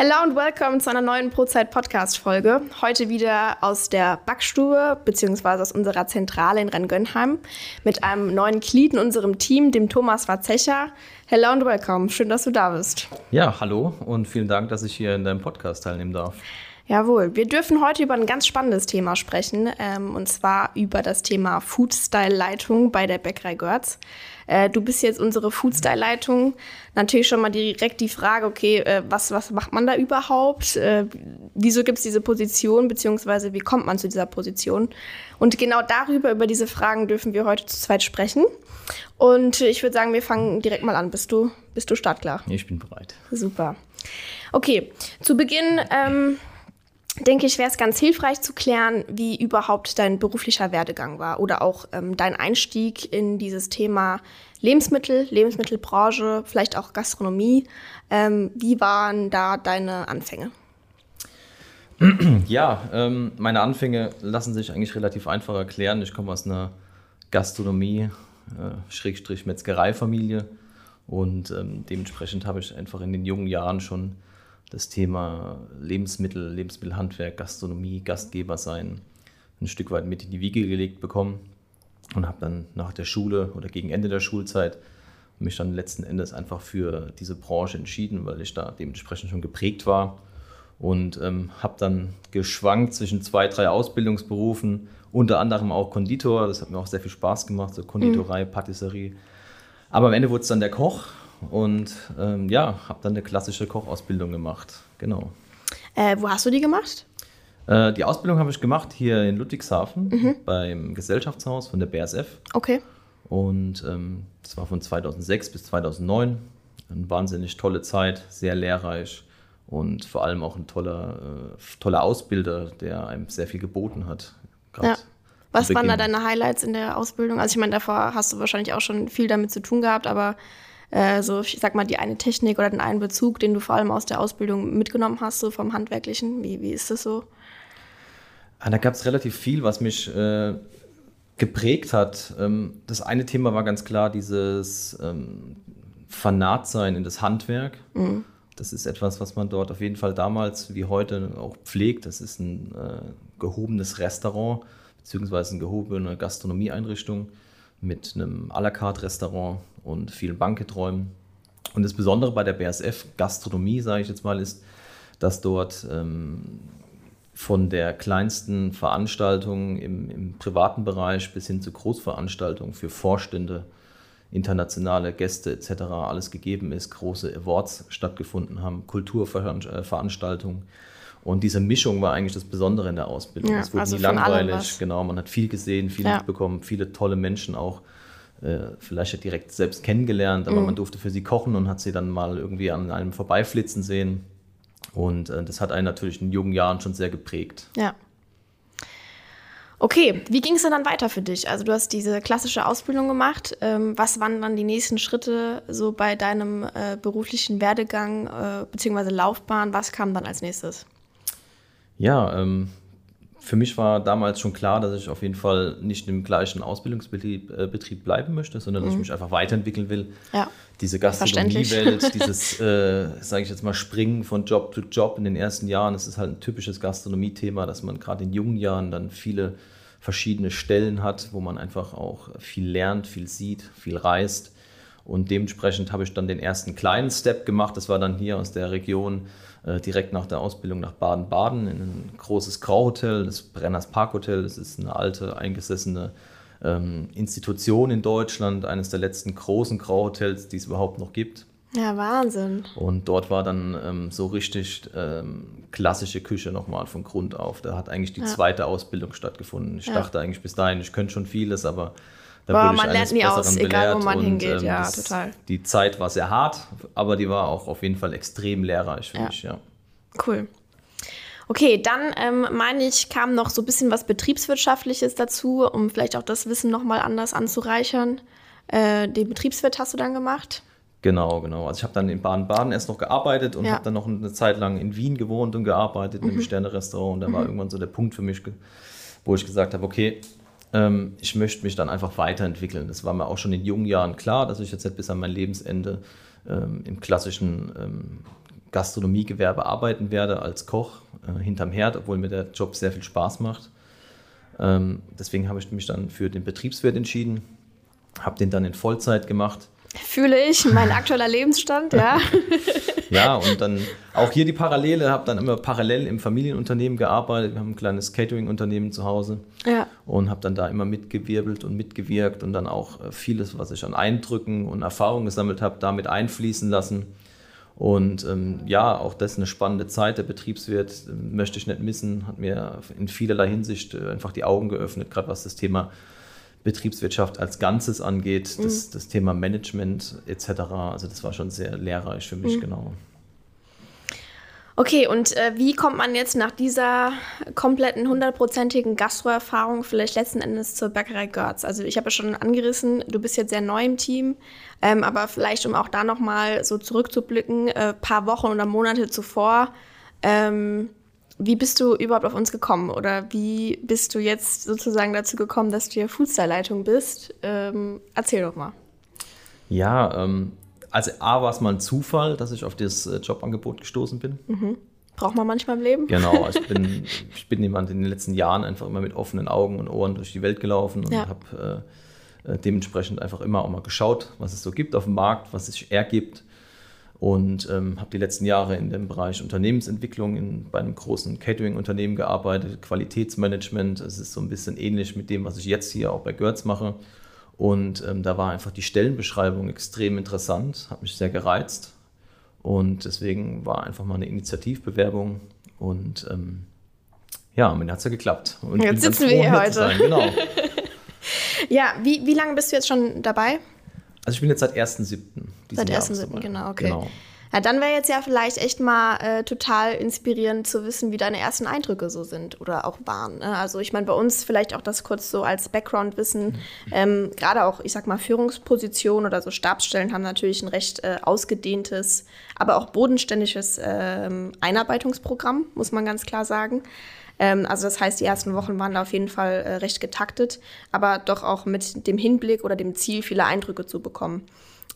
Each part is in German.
Hello und willkommen zu einer neuen Prozeit-Podcast-Folge. Heute wieder aus der Backstube beziehungsweise aus unserer Zentrale in Rheingönheim mit einem neuen Glied in unserem Team, dem Thomas Warzecher. Hello und willkommen. Schön, dass du da bist. Ja, hallo und vielen Dank, dass ich hier in deinem Podcast teilnehmen darf. Jawohl, wir dürfen heute über ein ganz spannendes Thema sprechen, ähm, und zwar über das Thema Foodstyle-Leitung bei der Bäckerei Görz. Äh, du bist jetzt unsere Foodstyle-Leitung. Natürlich schon mal direkt die Frage, okay, äh, was, was macht man da überhaupt? Äh, wieso gibt es diese Position, beziehungsweise wie kommt man zu dieser Position? Und genau darüber, über diese Fragen dürfen wir heute zu zweit sprechen. Und ich würde sagen, wir fangen direkt mal an. Bist du, bist du startklar? Ich bin bereit. Super. Okay, zu Beginn ähm, denke ich, wäre es ganz hilfreich zu klären, wie überhaupt dein beruflicher Werdegang war oder auch ähm, dein Einstieg in dieses Thema Lebensmittel, Lebensmittelbranche, vielleicht auch Gastronomie. Ähm, wie waren da deine Anfänge? Ja, ähm, meine Anfänge lassen sich eigentlich relativ einfach erklären. Ich komme aus einer Gastronomie, äh, Schrägstrich Metzgereifamilie und ähm, dementsprechend habe ich einfach in den jungen Jahren schon das Thema Lebensmittel, Lebensmittelhandwerk, Gastronomie, Gastgeber sein ein Stück weit mit in die Wiege gelegt bekommen und habe dann nach der Schule oder gegen Ende der Schulzeit mich dann letzten Endes einfach für diese Branche entschieden, weil ich da dementsprechend schon geprägt war und ähm, habe dann geschwankt zwischen zwei, drei Ausbildungsberufen, unter anderem auch Konditor, das hat mir auch sehr viel Spaß gemacht, so Konditorei, mhm. Patisserie. Aber am Ende wurde es dann der Koch und ähm, ja, habe dann eine klassische Kochausbildung gemacht. Genau. Äh, wo hast du die gemacht? Äh, die Ausbildung habe ich gemacht hier in Ludwigshafen mhm. beim Gesellschaftshaus von der BSF. Okay. Und ähm, das war von 2006 bis 2009. Eine wahnsinnig tolle Zeit, sehr lehrreich und vor allem auch ein toller, äh, toller Ausbilder, der einem sehr viel geboten hat. Ja. Was waren da deine Highlights in der Ausbildung? Also ich meine, davor hast du wahrscheinlich auch schon viel damit zu tun gehabt, aber äh, so, ich sag mal, die eine Technik oder den einen Bezug, den du vor allem aus der Ausbildung mitgenommen hast, so vom Handwerklichen? Wie, wie ist das so? Ah, da gab es relativ viel, was mich äh, geprägt hat. Ähm, das eine Thema war ganz klar dieses ähm, Fanatsein in das Handwerk. Mhm. Das ist etwas, was man dort auf jeden Fall damals wie heute auch pflegt. Das ist ein äh, gehobenes Restaurant beziehungsweise eine gehobene Gastronomieeinrichtung mit einem à la carte Restaurant und vielen Banketräumen. Und das Besondere bei der BSF Gastronomie, sage ich jetzt mal, ist, dass dort ähm, von der kleinsten Veranstaltung im, im, privaten Bereich bis hin zu Großveranstaltungen für Vorstände, internationale Gäste etc. alles gegeben ist, große Awards stattgefunden haben, Kulturveranstaltungen. Und diese Mischung war eigentlich das Besondere in der Ausbildung. Ja, es wurde also nie langweilig, genau, man hat viel gesehen, viel ja. mitbekommen, viele tolle Menschen auch vielleicht direkt selbst kennengelernt, aber mhm. man durfte für sie kochen und hat sie dann mal irgendwie an einem vorbeiflitzen sehen. Und äh, das hat einen natürlich in jungen Jahren schon sehr geprägt. Ja. Okay, wie ging es denn dann weiter für dich? Also du hast diese klassische Ausbildung gemacht. Ähm, was waren dann die nächsten Schritte so bei deinem äh, beruflichen Werdegang äh, bzw. Laufbahn? Was kam dann als nächstes? Ja, ähm, für mich war damals schon klar, dass ich auf jeden Fall nicht im gleichen Ausbildungsbetrieb äh, Betrieb bleiben möchte, sondern dass ich mhm. mich einfach weiterentwickeln will. Ja. Diese Gastronomiewelt, dieses, äh, sage ich jetzt mal, Springen von Job zu Job in den ersten Jahren, das ist halt ein typisches Gastronomie-Thema, dass man gerade in jungen Jahren dann viele verschiedene Stellen hat, wo man einfach auch viel lernt, viel sieht, viel reist. Und dementsprechend habe ich dann den ersten kleinen Step gemacht. Das war dann hier aus der Region äh, direkt nach der Ausbildung nach Baden-Baden in ein großes Grauhotel, das Brenners Parkhotel. Das ist eine alte, eingesessene ähm, Institution in Deutschland, eines der letzten großen Grauhotels, die es überhaupt noch gibt. Ja, Wahnsinn. Und dort war dann ähm, so richtig ähm, klassische Küche nochmal von Grund auf. Da hat eigentlich die ja. zweite Ausbildung stattgefunden. Ich ja. dachte eigentlich bis dahin, ich könnte schon vieles, aber da Boah, man lernt nie aus, egal wo man und, hingeht, ähm, ja, das, total. Die Zeit war sehr hart, aber die war auch auf jeden Fall extrem lehrreich für ja. mich, ja. Cool. Okay, dann ähm, meine ich, kam noch so ein bisschen was Betriebswirtschaftliches dazu, um vielleicht auch das Wissen nochmal anders anzureichern. Äh, den Betriebswirt hast du dann gemacht? Genau, genau. Also ich habe dann in Baden-Baden erst noch gearbeitet und ja. habe dann noch eine Zeit lang in Wien gewohnt und gearbeitet mhm. in einem. Sterne-Restaurant. Und da mhm. war irgendwann so der Punkt für mich, wo ich gesagt habe, okay, ähm, ich möchte mich dann einfach weiterentwickeln. Das war mir auch schon in jungen Jahren klar, dass ich jetzt nicht bis an mein Lebensende ähm, im klassischen ähm, Gastronomiegewerbe arbeiten werde als Koch äh, hinterm Herd, obwohl mir der Job sehr viel Spaß macht. Ähm, deswegen habe ich mich dann für den Betriebswirt entschieden, habe den dann in Vollzeit gemacht. Fühle ich, mein aktueller Lebensstand, ja. ja, und dann auch hier die Parallele, habe dann immer parallel im Familienunternehmen gearbeitet. Wir haben ein kleines Catering-Unternehmen zu Hause ja. und habe dann da immer mitgewirbelt und mitgewirkt und dann auch äh, vieles, was ich an Eindrücken und Erfahrungen gesammelt habe, damit einfließen lassen. Und ähm, ja, auch das ist eine spannende Zeit. Der Betriebswirt äh, möchte ich nicht missen, hat mir in vielerlei Hinsicht äh, einfach die Augen geöffnet, gerade was das Thema Betriebswirtschaft als Ganzes angeht, mhm. das, das, Thema Management etc. Also das war schon sehr lehrreich für mich, mhm. genau. Okay, und äh, wie kommt man jetzt nach dieser kompletten hundertprozentigen Gastroerfahrung vielleicht letzten Endes zur Bäckerei Görz? Also ich habe ja schon angerissen, du bist jetzt sehr neu im Team, ähm, aber vielleicht um auch da nochmal so zurückzublicken, äh, paar Wochen oder Monate zuvor, ähm, wie bist du überhaupt auf uns gekommen oder wie bist du jetzt sozusagen dazu gekommen, dass du hier Foodstyle-Leitung bist? Ähm, erzähl doch mal. Ja, ähm, also A war es mal ein Zufall, dass ich auf das äh, Jobangebot gestoßen bin. Mhm. Braucht man manchmal im Leben? Genau, also ich bin, ich bin jemand in den letzten Jahren einfach immer mit offenen Augen und Ohren durch die Welt gelaufen und ja. habe äh, äh, dementsprechend einfach immer auch mal geschaut, was es so gibt auf dem Markt, was sich ergibt. Und ähm, habe die letzten Jahre in dem Bereich Unternehmensentwicklung in, bei einem großen Catering-Unternehmen gearbeitet, Qualitätsmanagement. Es ist so ein bisschen ähnlich mit dem, was ich jetzt hier auch bei Görz mache. Und ähm, da war einfach die Stellenbeschreibung extrem interessant, hat mich sehr gereizt. Und deswegen war einfach mal eine Initiativbewerbung. Und ähm, ja, Ende hat es ja geklappt. Und jetzt sitzen wir hier heute. Genau. ja, wie, wie lange bist du jetzt schon dabei? Also ich bin jetzt seit 1.7. Seit 1.7., genau, okay. Genau. Ja, dann wäre jetzt ja vielleicht echt mal äh, total inspirierend zu wissen, wie deine ersten Eindrücke so sind oder auch waren. Ne? Also ich meine, bei uns vielleicht auch das kurz so als Background-Wissen. Mhm. Ähm, Gerade auch, ich sag mal, Führungspositionen oder so Stabsstellen haben natürlich ein recht äh, ausgedehntes, aber auch bodenständiges äh, Einarbeitungsprogramm, muss man ganz klar sagen. Ähm, also das heißt, die ersten Wochen waren da auf jeden Fall äh, recht getaktet, aber doch auch mit dem Hinblick oder dem Ziel, viele Eindrücke zu bekommen.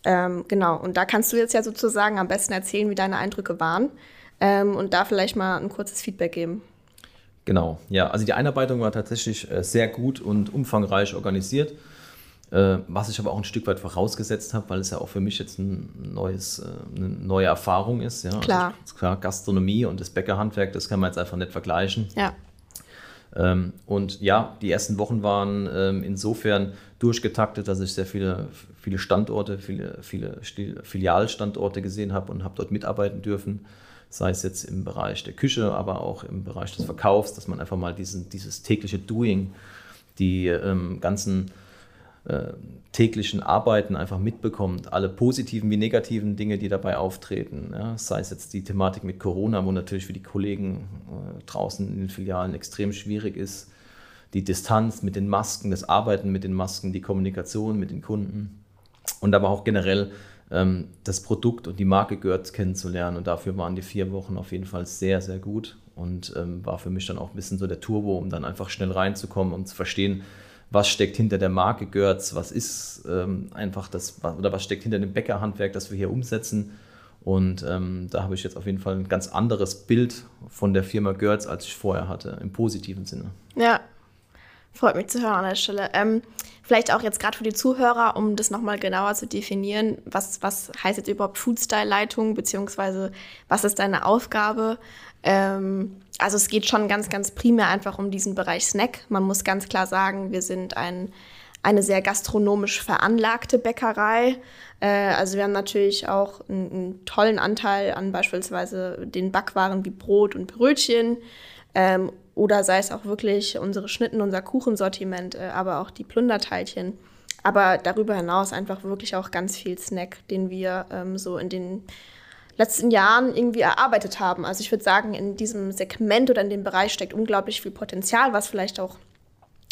Ähm, genau, und da kannst du jetzt ja sozusagen am besten erzählen, wie deine Eindrücke waren ähm, und da vielleicht mal ein kurzes Feedback geben. Genau, ja, also die Einarbeitung war tatsächlich äh, sehr gut und umfangreich organisiert, äh, was ich aber auch ein Stück weit vorausgesetzt habe, weil es ja auch für mich jetzt ein neues, äh, eine neue Erfahrung ist. Ja? Klar. Also, klar, Gastronomie und das Bäckerhandwerk, das kann man jetzt einfach nicht vergleichen. Ja. Ähm, und ja, die ersten Wochen waren ähm, insofern durchgetaktet, dass ich sehr viele, viele Standorte, viele, viele Filialstandorte gesehen habe und habe dort mitarbeiten dürfen. Sei es jetzt im Bereich der Küche, aber auch im Bereich des Verkaufs, dass man einfach mal diesen, dieses tägliche Doing, die ähm, ganzen äh, täglichen Arbeiten einfach mitbekommt, alle positiven wie negativen Dinge, die dabei auftreten. Ja, sei es jetzt die Thematik mit Corona, wo natürlich für die Kollegen äh, draußen in den Filialen extrem schwierig ist, die Distanz mit den Masken, das Arbeiten mit den Masken, die Kommunikation mit den Kunden und aber auch generell ähm, das Produkt und die Marke Görz kennenzulernen. Und dafür waren die vier Wochen auf jeden Fall sehr, sehr gut und ähm, war für mich dann auch ein bisschen so der Turbo, um dann einfach schnell reinzukommen und zu verstehen, was steckt hinter der Marke Görz, was ist ähm, einfach das, oder was steckt hinter dem Bäckerhandwerk, das wir hier umsetzen. Und ähm, da habe ich jetzt auf jeden Fall ein ganz anderes Bild von der Firma Görz, als ich vorher hatte, im positiven Sinne. Ja, freut mich zu hören an der Stelle. Ähm, vielleicht auch jetzt gerade für die Zuhörer, um das nochmal genauer zu definieren, was, was heißt jetzt überhaupt Foodstyle-Leitung, beziehungsweise was ist deine Aufgabe? Ähm, also es geht schon ganz, ganz primär einfach um diesen Bereich Snack. Man muss ganz klar sagen, wir sind ein, eine sehr gastronomisch veranlagte Bäckerei. Äh, also wir haben natürlich auch einen, einen, tollen Anteil an beispielsweise den Backwaren wie Brot und Brötchen. Ähm, oder sei es auch wirklich unsere Schnitten, unser Kuchensortiment, äh, aber auch die Plunderteilchen. Aber darüber hinaus einfach wirklich auch ganz viel Snack, den wir ähm, so in den letzten Jahren irgendwie erarbeitet haben. Also ich würde sagen, in diesem Segment oder in dem Bereich steckt unglaublich viel Potenzial, was vielleicht auch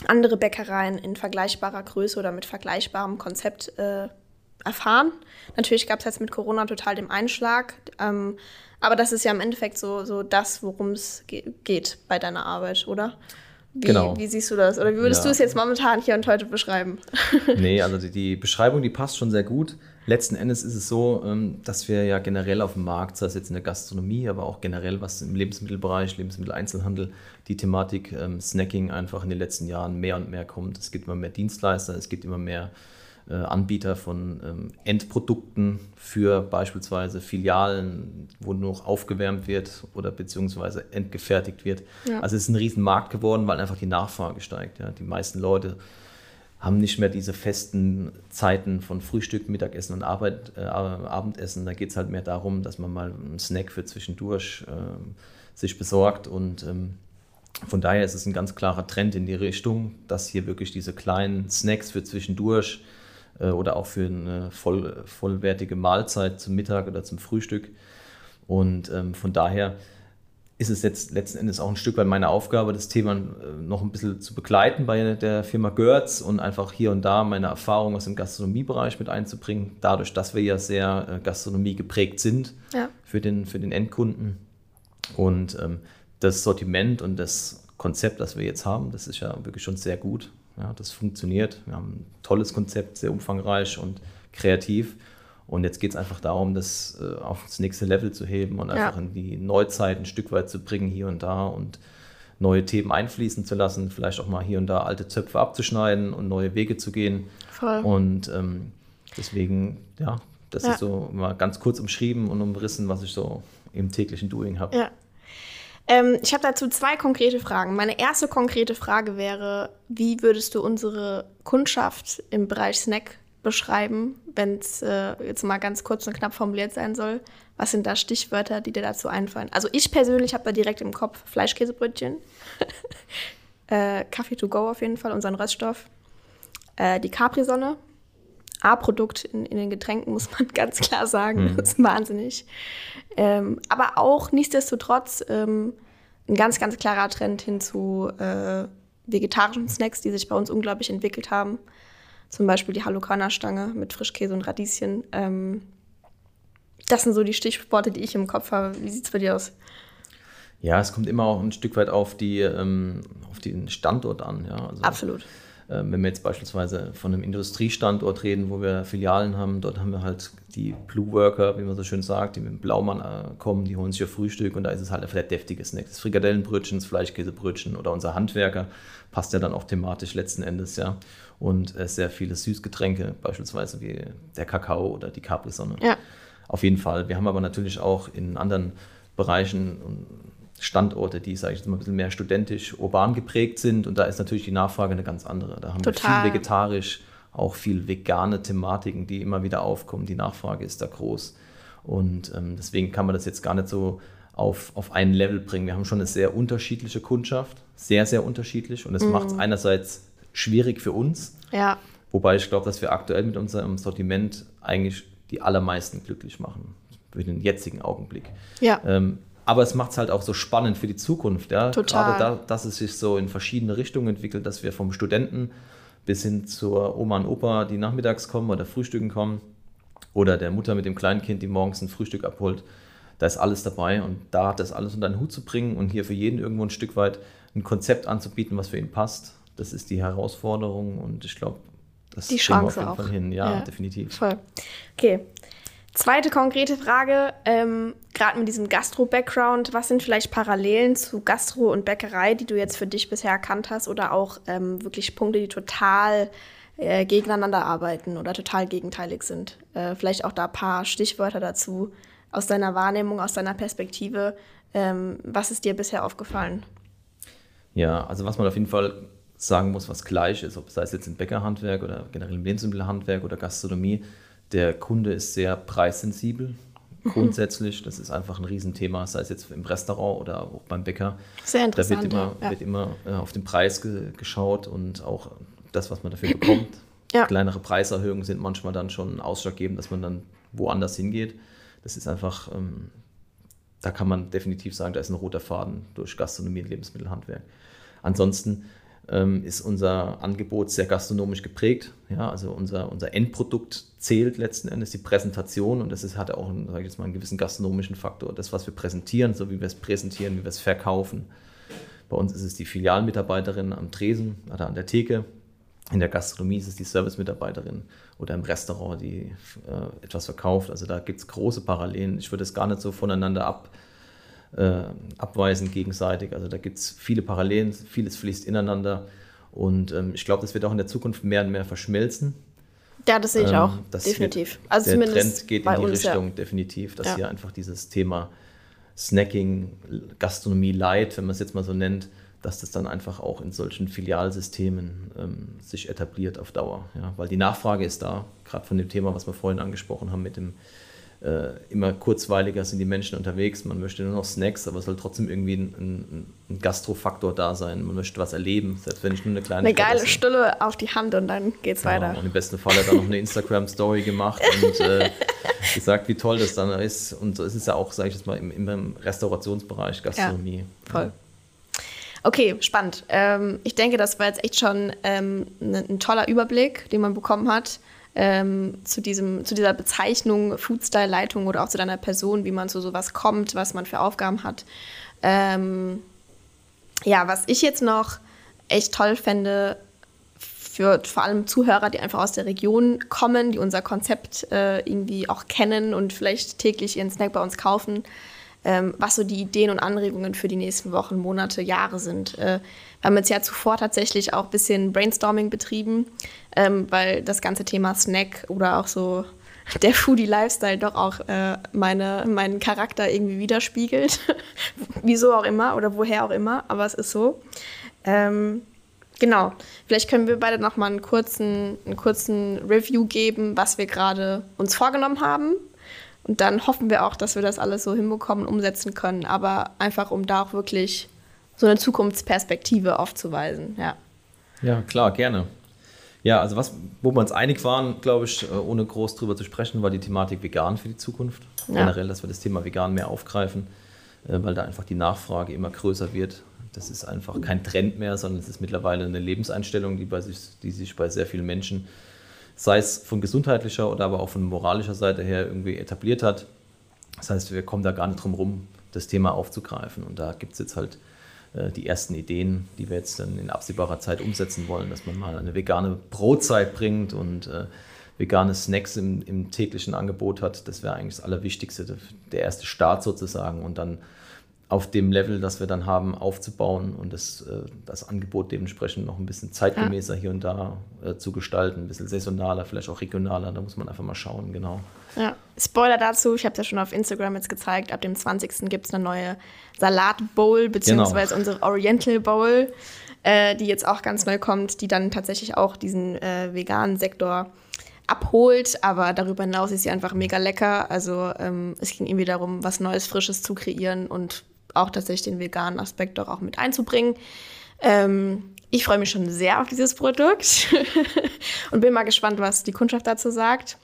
andere Bäckereien in vergleichbarer Größe oder mit vergleichbarem Konzept äh, erfahren. Natürlich gab es jetzt mit Corona total den Einschlag, ähm, aber das ist ja im Endeffekt so, so das, worum es ge geht bei deiner Arbeit, oder? Wie, Genau. wie siehst du das? Oder wie würdest Ja. du es jetzt momentan hier und heute beschreiben? Nee, also die, die Beschreibung, die passt schon sehr gut. Letzten Endes ist es so, ähm, dass wir ja generell auf dem Markt, sei es jetzt in der Gastronomie, aber auch generell was im Lebensmittelbereich, Lebensmitteleinzelhandel, die Thematik ähm, Snacking einfach in den letzten Jahren mehr und mehr kommt. Es gibt immer mehr Dienstleister, es gibt immer mehr Anbieter von ähm, Endprodukten für beispielsweise Filialen, wo nur noch aufgewärmt wird oder beziehungsweise entgefertigt wird. Ja. Also es ist ein Riesenmarkt geworden, weil einfach die Nachfrage steigt. Ja. Die meisten Leute haben nicht mehr diese festen Zeiten von Frühstück, Mittagessen und Arbeit, äh, Abendessen. Da geht es halt mehr darum, dass man mal einen Snack für zwischendurch ähm, sich besorgt. Und ähm, von daher ist es ein ganz klarer Trend in die Richtung, dass hier wirklich diese kleinen Snacks für zwischendurch äh, oder auch für eine voll, vollwertige Mahlzeit zum Mittag oder zum Frühstück. Und ähm, von daher ist es jetzt letzten Endes auch ein Stück weit meine Aufgabe, das Thema äh, noch ein bisschen zu begleiten bei der Firma Görz und einfach hier und da meine Erfahrungen aus dem Gastronomiebereich mit einzubringen, dadurch, dass wir ja sehr äh, Gastronomie geprägt sind Ja. für, den, für den Endkunden. Und ähm, das Sortiment und das Konzept, das wir jetzt haben, das ist ja wirklich schon sehr gut. Ja, das funktioniert. Wir haben ein tolles Konzept, sehr umfangreich und kreativ. Und jetzt geht es einfach darum, das äh, auf das nächste Level zu heben und Ja. einfach in die Neuzeit ein Stück weit zu bringen, hier und da und neue Themen einfließen zu lassen, vielleicht auch mal hier und da alte Zöpfe abzuschneiden und neue Wege zu gehen. Voll. Und ähm, deswegen, ja, das Ja. ist so mal ganz kurz umschrieben und umrissen, was ich so im täglichen Doing habe. Ja. Ähm, ich habe dazu zwei konkrete Fragen. Meine erste konkrete Frage wäre, wie würdest du unsere Kundschaft im Bereich Snack beschreiben, wenn es äh, jetzt mal ganz kurz und knapp formuliert sein soll? Was sind da Stichwörter, die dir dazu einfallen? Also ich persönlich habe da direkt im Kopf Fleischkäsebrötchen, äh, Kaffee to go auf jeden Fall, unseren Röststoff, äh, die Capri-Sonne, A-Produkt in, in den Getränken, muss man ganz klar sagen. Das ist wahnsinnig. Ähm, aber auch nichtsdestotrotz ähm, ein ganz, ganz klarer Trend hin zu äh, vegetarischen Snacks, die sich bei uns unglaublich entwickelt haben. Zum Beispiel die Halloukana-Stange mit Frischkäse und Radieschen. Ähm, das sind so die Stichworte, die ich im Kopf habe. Wie sieht es bei dir aus? Ja, es kommt immer auch ein Stück weit auf, die, ähm, auf den Standort an. Ja. Also, Absolut. Ähm, wenn wir jetzt beispielsweise von einem Industriestandort reden, wo wir Filialen haben, dort haben wir halt die Blue Worker, wie man so schön sagt, die mit dem Blaumann äh, kommen, die holen sich ihr Frühstück und da ist es halt einfach der deftige Snack. Das Frikadellenbrötchen, das Fleischkäsebrötchen oder unser Handwerker passt ja dann auch thematisch letzten Endes, ja. Und äh, sehr viele Süßgetränke, beispielsweise wie der Kakao oder die Capri-Sonne. Ja. Auf jeden Fall. Wir haben aber natürlich auch in anderen Bereichen Standorte, die, sage ich jetzt mal, ein bisschen mehr studentisch, urban geprägt sind. Und da ist natürlich die Nachfrage eine ganz andere. Da haben Total. wir viel vegetarisch, auch viel vegane Thematiken, die immer wieder aufkommen. Die Nachfrage ist da groß. Und ähm, deswegen kann man das jetzt gar nicht so auf, auf ein Level bringen. Wir haben schon eine sehr unterschiedliche Kundschaft, sehr, sehr unterschiedlich. Und es macht es einerseits schwierig für uns, Ja. Wobei ich glaube, dass wir aktuell mit unserem Sortiment eigentlich die allermeisten glücklich machen. Für den jetzigen Augenblick. Ja. Ähm, aber es macht es halt auch so spannend für die Zukunft. Ja? Total. Gerade da, dass es sich so in verschiedene Richtungen entwickelt, dass wir vom Studenten bis hin zur Oma und Opa, die nachmittags kommen oder frühstücken kommen, oder der Mutter mit dem Kleinkind, die morgens ein Frühstück abholt. Da ist alles dabei und da das alles unter den Hut zu bringen und hier für jeden irgendwo ein Stück weit ein Konzept anzubieten, was für ihn passt, das ist die Herausforderung und ich glaube, das Die kriegen wir auf Chance jeden auch. Fall hin. Ja, Ja. definitiv. Voll. Okay. Zweite konkrete Frage, ähm, gerade mit diesem Gastro-Background, was sind vielleicht Parallelen zu Gastro und Bäckerei, die du jetzt für dich bisher erkannt hast oder auch ähm, wirklich Punkte, die total äh, gegeneinander arbeiten oder total gegenteilig sind? Äh, vielleicht auch da ein paar Stichwörter dazu aus deiner Wahrnehmung, aus deiner Perspektive. Ähm, was ist dir bisher aufgefallen? Ja, also was man auf jeden Fall sagen muss, was gleich ist, ob sei es jetzt im Bäckerhandwerk oder generell im Lebensmittelhandwerk oder Gastronomie, der Kunde ist sehr preissensibel. Grundsätzlich, das ist einfach ein Riesenthema, sei es jetzt im Restaurant oder auch beim Bäcker. Sehr Da wird interessant. immer, ja. wird immer äh, auf den Preis ge geschaut und auch das, was man dafür bekommt. Ja. Kleinere Preiserhöhungen sind manchmal dann schon ausschlaggebend, dass man dann woanders hingeht. Das ist einfach, ähm, da kann man definitiv sagen, da ist ein roter Faden durch Gastronomie und Lebensmittelhandwerk. Ansonsten ähm, ist unser Angebot sehr gastronomisch geprägt. Ja, also unser, unser Endprodukt zählt letzten Endes die Präsentation und das ist, hat auch einen, sag ich jetzt mal, einen gewissen gastronomischen Faktor. Das, was wir präsentieren, so wie wir es präsentieren, wie wir es verkaufen, Bei uns ist es die Filialmitarbeiterin am Tresen oder an der Theke. In der Gastronomie ist es die Servicemitarbeiterin oder im Restaurant, die äh, etwas verkauft. Also da gibt es große Parallelen. Ich würde es gar nicht so voneinander ab, äh, abweisen gegenseitig. Also da gibt es viele Parallelen, vieles fließt ineinander. Und ähm, ich glaube, das wird auch in der Zukunft mehr und mehr verschmelzen. Ja, das sehe ich ähm, auch, definitiv. Wird, also der Trend geht in die uns, Richtung, ja. definitiv, dass ja. hier einfach dieses Thema Snacking, Gastronomie Light, wenn man es jetzt mal so nennt, dass das dann einfach auch in solchen Filialsystemen ähm, sich etabliert auf Dauer. Ja? Weil die Nachfrage ist da, gerade von dem Thema, was wir vorhin angesprochen haben mit dem immer kurzweiliger sind die Menschen unterwegs, man möchte nur noch Snacks, aber es soll trotzdem irgendwie ein, ein, ein Gastrofaktor da sein, man möchte was erleben, selbst wenn ich nur eine kleine Eine geile Stulle auf die Hand und dann geht's ja, weiter. Und im besten Fall hat er noch eine Instagram-Story gemacht und äh, gesagt, wie toll das dann ist. Und so ist es ja auch, sage ich jetzt mal, im, im Restaurationsbereich, Gastronomie. Ja, voll. Okay, spannend. Ähm, ich denke, das war jetzt echt schon ähm, ein, ein toller Überblick, den man bekommen hat ähm, zu, diesem, zu dieser Bezeichnung Foodstyle-Leitung oder auch zu deiner Person, wie man zu sowas kommt, was man für Aufgaben hat. Ähm, ja, was ich jetzt noch echt toll fände, für vor allem Zuhörer, die einfach aus der Region kommen, die unser Konzept äh, irgendwie auch kennen und vielleicht täglich ihren Snack bei uns kaufen, ähm, was so die Ideen und Anregungen für die nächsten Wochen, Monate, Jahre sind. Äh, wir haben jetzt ja zuvor tatsächlich auch ein bisschen Brainstorming betrieben, ähm, weil das ganze Thema Snack oder auch so der Foodie-Lifestyle doch auch äh, meine, meinen Charakter irgendwie widerspiegelt. Wieso auch immer oder woher auch immer, aber es ist so. Ähm, genau, vielleicht können wir beide noch mal einen kurzen, einen kurzen Review geben, was wir gerade uns vorgenommen haben. Und dann hoffen wir auch, dass wir das alles so hinbekommen, umsetzen können. Aber einfach, um da auch wirklich so eine Zukunftsperspektive aufzuweisen. Ja, ja klar, gerne. Ja, also was, wo wir uns einig waren, glaube ich, äh, ohne groß drüber zu sprechen, war die Thematik vegan für die Zukunft. Ja. Generell, dass wir das Thema vegan mehr aufgreifen, äh, weil da einfach die Nachfrage immer größer wird. Das ist einfach kein Trend mehr, sondern es ist mittlerweile eine Lebenseinstellung, die, bei sich, die sich bei sehr vielen Menschen, sei es von gesundheitlicher oder aber auch von moralischer Seite her, irgendwie etabliert hat. Das heißt, wir kommen da gar nicht drum rum, das Thema aufzugreifen. Und da gibt es jetzt halt äh, die ersten Ideen, die wir jetzt dann in absehbarer Zeit umsetzen wollen, dass man mal eine vegane Brotzeit bringt und äh, vegane Snacks im, im, täglichen Angebot hat. Das wäre eigentlich das Allerwichtigste, der erste Start sozusagen und dann auf dem Level, das wir dann haben, aufzubauen und das, äh, das Angebot dementsprechend noch ein bisschen zeitgemäßer ja. hier und da äh, zu gestalten, ein bisschen saisonaler, vielleicht auch regionaler. Da muss man einfach mal schauen, genau. Ja. Spoiler dazu, ich habe es ja schon auf Instagram jetzt gezeigt, ab dem 20. gibt es eine neue Salat-Bowl, beziehungsweise genau. unsere Oriental Bowl, äh, die jetzt auch ganz neu kommt, die dann tatsächlich auch diesen äh, veganen Sektor abholt, aber darüber hinaus ist sie einfach mega lecker. Also ähm, es ging irgendwie darum, was Neues, Frisches zu kreieren und auch tatsächlich den veganen Aspekt doch auch mit einzubringen. Ähm, ich freue mich schon sehr auf dieses Produkt und bin mal gespannt, was die Kundschaft dazu sagt.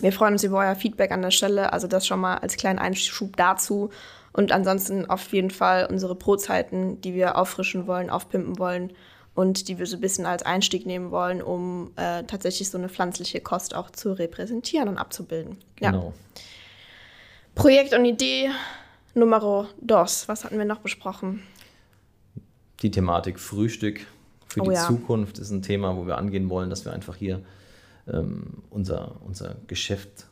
Wir freuen uns über euer Feedback an der Stelle, also das schon mal als kleinen Einschub dazu. Und ansonsten auf jeden Fall unsere Brotzeiten, die wir auffrischen wollen, aufpimpen wollen und die wir so ein bisschen als Einstieg nehmen wollen, um äh, tatsächlich so eine pflanzliche Kost auch zu repräsentieren und abzubilden. Genau. Ja. Projekt und Idee Numero dos. Was hatten wir noch besprochen? Die Thematik Frühstück für oh, die ja. Zukunft ist ein Thema, wo wir angehen wollen, dass wir einfach hier ähm, unser, unser Geschäft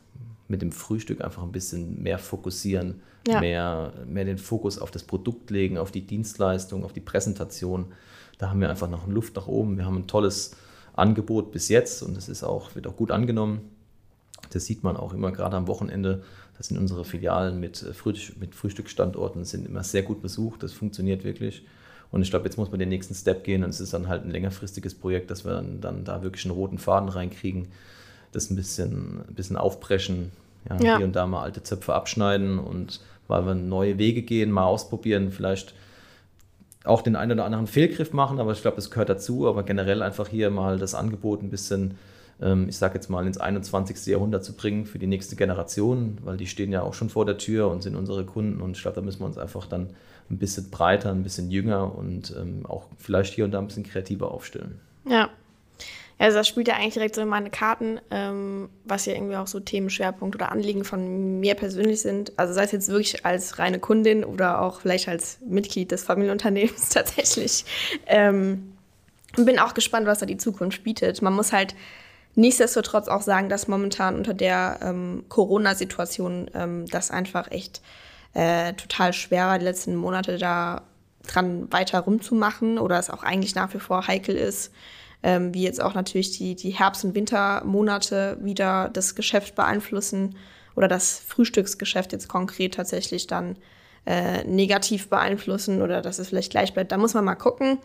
mit dem Frühstück einfach ein bisschen mehr fokussieren, ja. mehr, mehr den Fokus auf das Produkt legen, auf die Dienstleistung, auf die Präsentation. Da haben wir einfach noch Luft nach oben. Wir haben ein tolles Angebot bis jetzt und es ist auch, wird auch gut angenommen. Das sieht man auch immer gerade am Wochenende. Das sind unsere Filialen mit, äh, mit Frühstücksstandorten, sind immer sehr gut besucht. Das funktioniert wirklich. Und ich glaube, jetzt muss man den nächsten Step gehen und es ist dann halt ein längerfristiges Projekt, dass wir dann, dann da wirklich einen roten Faden reinkriegen, das ein bisschen, ein bisschen aufbrechen, ja, ja. hier und da mal alte Zöpfe abschneiden und weil wir neue Wege gehen, mal ausprobieren, vielleicht auch den einen oder anderen Fehlgriff machen, aber ich glaube, das gehört dazu, aber generell einfach hier mal das Angebot ein bisschen ich sage jetzt mal, ins 21. Jahrhundert zu bringen für die nächste Generation, weil die stehen ja auch schon vor der Tür und sind unsere Kunden. Und ich glaube, da müssen wir uns einfach dann ein bisschen breiter, ein bisschen jünger und ähm, auch vielleicht hier und da ein bisschen kreativer aufstellen. Ja. Also das spielt ja eigentlich direkt so in meine Karten, ähm, was ja irgendwie auch so Themenschwerpunkt oder Anliegen von mir persönlich sind. Also sei es jetzt wirklich als reine Kundin oder auch vielleicht als Mitglied des Familienunternehmens tatsächlich. Ähm, bin auch gespannt, was da die Zukunft bietet. Man muss halt nichtsdestotrotz auch sagen, dass momentan unter der ähm, Corona-Situation ähm, das einfach echt äh, total schwer war, die letzten Monate da dran weiter rumzumachen oder es auch eigentlich nach wie vor heikel ist. Ähm, wie jetzt auch natürlich die, die Herbst- und Wintermonate wieder das Geschäft beeinflussen oder das Frühstücksgeschäft jetzt konkret tatsächlich dann äh, negativ beeinflussen oder dass es vielleicht gleich bleibt. Da muss man mal gucken.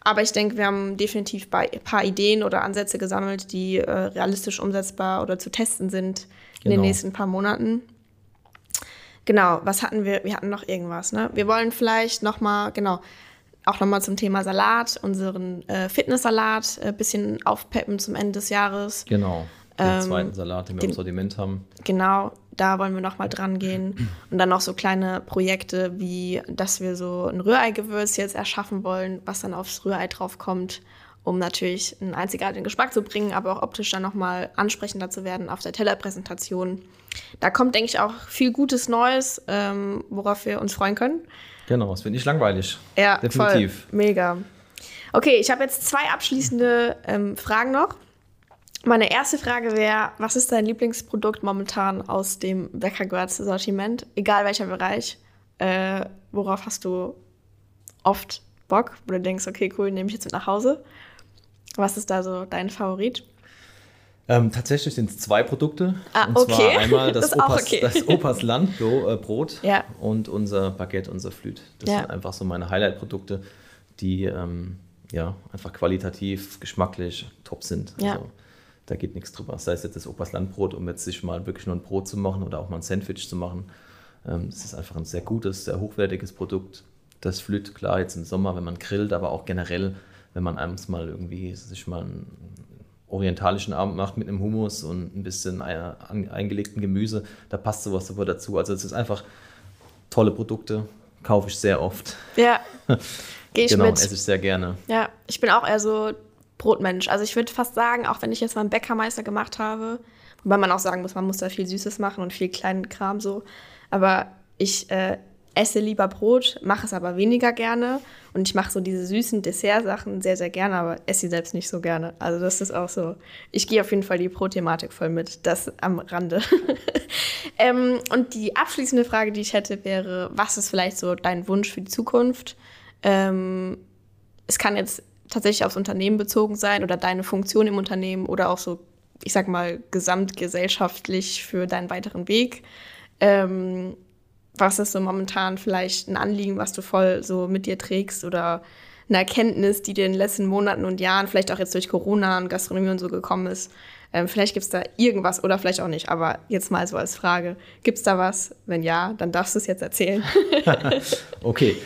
Aber ich denke, wir haben definitiv ein paar Ideen oder Ansätze gesammelt, die äh, realistisch umsetzbar oder zu testen sind in den genau. nächsten paar Monaten. Genau, was hatten wir? Wir hatten noch irgendwas, ne? Wir wollen vielleicht noch mal, genau, auch nochmal zum Thema Salat, unseren äh, Fitnesssalat, ein äh, bisschen aufpeppen zum Ende des Jahres. Genau, den ähm, zweiten Salat, den wir den, im Sortiment haben. Genau, da wollen wir nochmal dran gehen. Und dann noch so kleine Projekte, wie dass wir so ein Rührei-Gewürz jetzt erschaffen wollen, was dann aufs Rührei draufkommt, um natürlich einen einzigartigen Geschmack zu bringen, aber auch optisch dann nochmal ansprechender zu werden auf der Tellerpräsentation. Da kommt, denke ich, auch viel Gutes Neues, ähm, worauf wir uns freuen können. Genau, es wird nicht langweilig. Ja, definitiv. Voll. Mega. Okay, ich habe jetzt zwei abschließende ähm, Fragen noch. Meine erste Frage wäre, was ist dein Lieblingsprodukt momentan aus dem Bäcker-Sortiment, egal welcher Bereich? Äh, worauf hast du oft Bock, wo du denkst, okay, cool, nehme ich jetzt mit nach Hause? Was ist da so dein Favorit? Ähm, tatsächlich sind es zwei Produkte. Ah, und okay. zwar einmal das, das Opas, okay. das Opas Landbrot äh, ja. und unser Baguette, unser Flüt. Das ja. sind einfach so meine Highlight-Produkte, die ähm, ja, einfach qualitativ, geschmacklich top sind. Ja. Also, da geht nichts drüber. Sei es jetzt das Opas Landbrot, um jetzt sich mal wirklich nur ein Brot zu machen oder auch mal ein Sandwich zu machen. Ähm, das ist einfach ein sehr gutes, sehr hochwertiges Produkt. Das Flüt, klar, jetzt im Sommer, wenn man grillt, aber auch generell, wenn man abends mal irgendwie sich mal ein orientalischen Abend macht mit einem Hummus und ein bisschen eingelegten Gemüse, da passt sowas super dazu. Also es ist einfach tolle Produkte, kaufe ich sehr oft. Ja, gehe ich genau, mit. esse ich sehr gerne. Ja, ich bin auch eher so Brotmensch. Also ich würde fast sagen, auch wenn ich jetzt mal einen Bäckermeister gemacht habe, wobei man auch sagen muss, man muss da viel Süßes machen und viel kleinen Kram so, aber ich äh, esse lieber Brot, mache es aber weniger gerne. Und ich mache so diese süßen Dessertsachen sehr, sehr gerne, aber esse sie selbst nicht so gerne. Also das ist auch so. Ich gehe auf jeden Fall die Brot-Thematik voll mit. Das am Rande. ähm, und die abschließende Frage, die ich hätte, wäre, was ist vielleicht so dein Wunsch für die Zukunft? Ähm, es kann jetzt tatsächlich aufs Unternehmen bezogen sein oder deine Funktion im Unternehmen oder auch so, ich sag mal, gesamtgesellschaftlich für deinen weiteren Weg. Ähm, was ist so momentan vielleicht ein Anliegen, was du voll so mit dir trägst oder eine Erkenntnis, die dir in den letzten Monaten und Jahren, vielleicht auch jetzt durch Corona und Gastronomie und so gekommen ist. Ähm, vielleicht gibt es da irgendwas oder vielleicht auch nicht, aber jetzt mal so als Frage. Gibt es da was? Wenn ja, dann darfst du es jetzt erzählen. okay.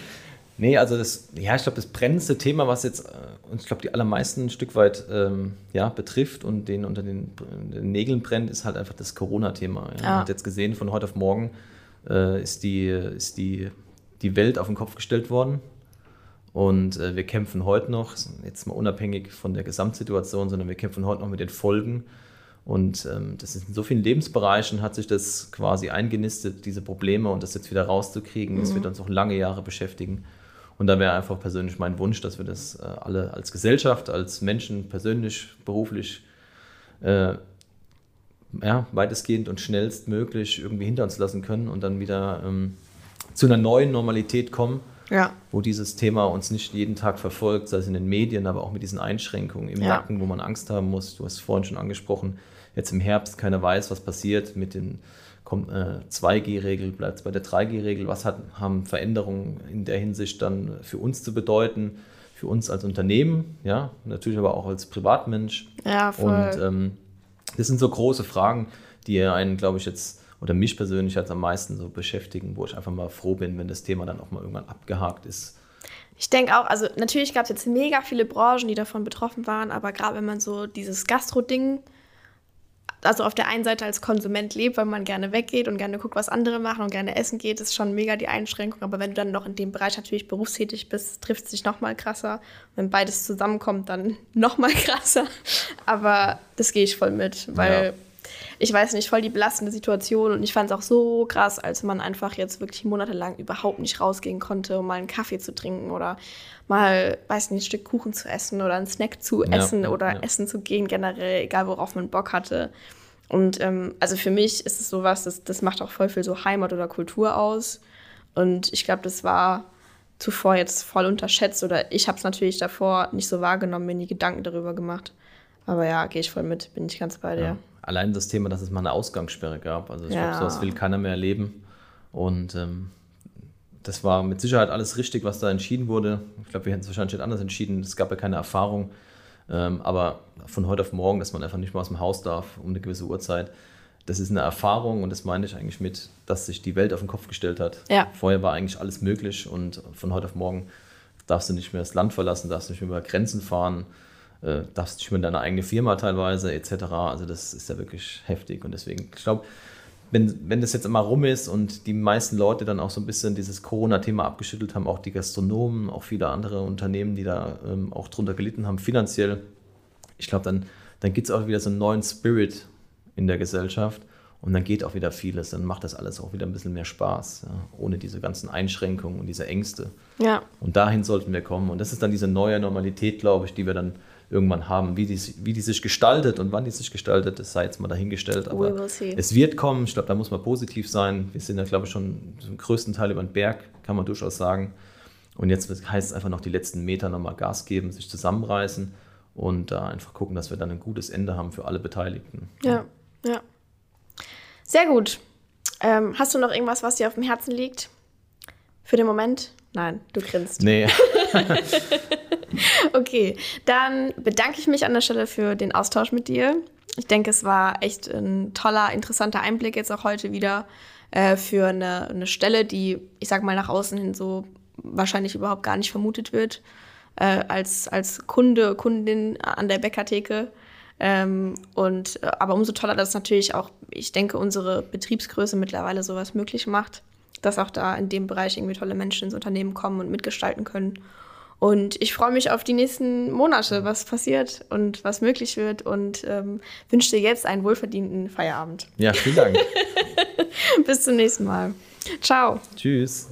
Nee, also das, ja, ich glaube, das brennendste Thema, was jetzt äh, uns, ich glaube, die allermeisten ein Stück weit ähm, ja, betrifft und den unter den, den, Nägeln brennt, ist halt einfach das Corona-Thema. Ja. Ah. Man hat jetzt gesehen, von heute auf morgen äh, ist, die, ist die, die Welt auf den Kopf gestellt worden. Und äh, wir kämpfen heute noch, jetzt mal unabhängig von der Gesamtsituation, sondern wir kämpfen heute noch mit den Folgen. Und ähm, das ist in so vielen Lebensbereichen hat sich das quasi eingenistet, diese Probleme und das jetzt wieder rauszukriegen, mhm. das wird uns auch lange Jahre beschäftigen. Und da wäre einfach persönlich mein Wunsch, dass wir das äh, alle als Gesellschaft, als Menschen persönlich, beruflich äh, ja, weitestgehend und schnellstmöglich irgendwie hinter uns lassen können und dann wieder ähm, zu einer neuen Normalität kommen, ja. wo dieses Thema uns nicht jeden Tag verfolgt, sei es in den Medien, aber auch mit diesen Einschränkungen im ja. Nacken, wo man Angst haben muss. Du hast es vorhin schon angesprochen, jetzt im Herbst keiner weiß, was passiert mit den kommt äh, 2G-Regel, bleibt es bei der 3G-Regel, was hat, haben Veränderungen in der Hinsicht dann für uns zu bedeuten, für uns als Unternehmen, ja, natürlich aber auch als Privatmensch. Ja, voll. Und ähm, das sind so große Fragen, die einen, glaube ich, jetzt oder mich persönlich jetzt am meisten so beschäftigen, wo ich einfach mal froh bin, wenn das Thema dann auch mal irgendwann abgehakt ist. Ich denke auch, also natürlich gab es jetzt mega viele Branchen, die davon betroffen waren, aber gerade wenn man so dieses Gastro-Ding also auf der einen Seite als Konsument lebt, weil man gerne weggeht und gerne guckt, was andere machen und gerne essen geht, ist schon mega die Einschränkung. Aber wenn du dann noch in dem Bereich natürlich berufstätig bist, trifft es sich noch mal krasser. Wenn beides zusammenkommt, dann noch mal krasser. Aber das gehe ich voll mit, weil ja. Ich weiß nicht, voll die belastende Situation und ich fand es auch so krass, als man einfach jetzt wirklich monatelang überhaupt nicht rausgehen konnte, um mal einen Kaffee zu trinken oder mal, weiß nicht, ein Stück Kuchen zu essen oder einen Snack zu essen ja, oder ja. essen zu gehen, generell, egal worauf man Bock hatte. Und ähm, also für mich ist es sowas, das, das macht auch voll viel so Heimat oder Kultur aus. Und ich glaube, das war zuvor jetzt voll unterschätzt oder ich habe es natürlich davor nicht so wahrgenommen, mir nie Gedanken darüber gemacht. Aber ja, gehe ich voll mit, bin ich ganz bei dir. Ja. Allein das Thema, dass es mal eine Ausgangssperre gab. Also ich ja. glaube, sowas will keiner mehr erleben. Und ähm, das war mit Sicherheit alles richtig, was da entschieden wurde. Ich glaube, wir hätten es wahrscheinlich nicht anders entschieden. Es gab ja keine Erfahrung. Ähm, aber von heute auf morgen, dass man einfach nicht mehr aus dem Haus darf um eine gewisse Uhrzeit, das ist eine Erfahrung und das meine ich eigentlich mit, dass sich die Welt auf den Kopf gestellt hat. Ja. Vorher war eigentlich alles möglich und von heute auf morgen darfst du nicht mehr das Land verlassen, darfst nicht mehr über Grenzen fahren, äh, darfst nicht mehr in deine eigene Firma teilweise etc. Also das ist ja wirklich heftig und deswegen, ich glaube, wenn, wenn das jetzt immer rum ist und die meisten Leute dann auch so ein bisschen dieses Corona-Thema abgeschüttelt haben, auch die Gastronomen, auch viele andere Unternehmen, die da ähm, auch drunter gelitten haben, finanziell, ich glaube, dann, dann gibt es auch wieder so einen neuen Spirit in der Gesellschaft und dann geht auch wieder vieles. Dann macht das alles auch wieder ein bisschen mehr Spaß, ja, ohne diese ganzen Einschränkungen und diese Ängste. Ja. Und dahin sollten wir kommen. Und das ist dann diese neue Normalität, glaube ich, die wir dann irgendwann haben. Wie die, wie die sich gestaltet und wann die sich gestaltet, das sei jetzt mal dahingestellt. Aber es wird kommen. Ich glaube, da muss man positiv sein. Wir sind ja, glaube ich, schon zum größten Teil über den Berg, kann man durchaus sagen. Und jetzt heißt es einfach noch die letzten Meter nochmal Gas geben, sich zusammenreißen und da einfach gucken, dass wir dann ein gutes Ende haben für alle Beteiligten. Ja, ja. Sehr gut. Ähm, hast du noch irgendwas, was dir auf dem Herzen liegt? Für den Moment? Nein, du grinst. Nee. okay, dann bedanke ich mich an der Stelle für den Austausch mit dir. Ich denke, es war echt ein toller, interessanter Einblick jetzt auch heute wieder äh, für eine, eine Stelle, die, ich sag mal, nach außen hin so wahrscheinlich überhaupt gar nicht vermutet wird, äh, als, als Kunde, Kundin an der Bäckertheke. Ähm, und, äh, aber umso toller, dass natürlich auch, ich denke, unsere Betriebsgröße mittlerweile sowas möglich macht, dass auch da in dem Bereich irgendwie tolle Menschen ins Unternehmen kommen und mitgestalten können. Und ich freue mich auf die nächsten Monate, was passiert und was möglich wird und ähm, wünsche dir jetzt einen wohlverdienten Feierabend. Ja, vielen Dank. Bis zum nächsten Mal. Ciao. Tschüss.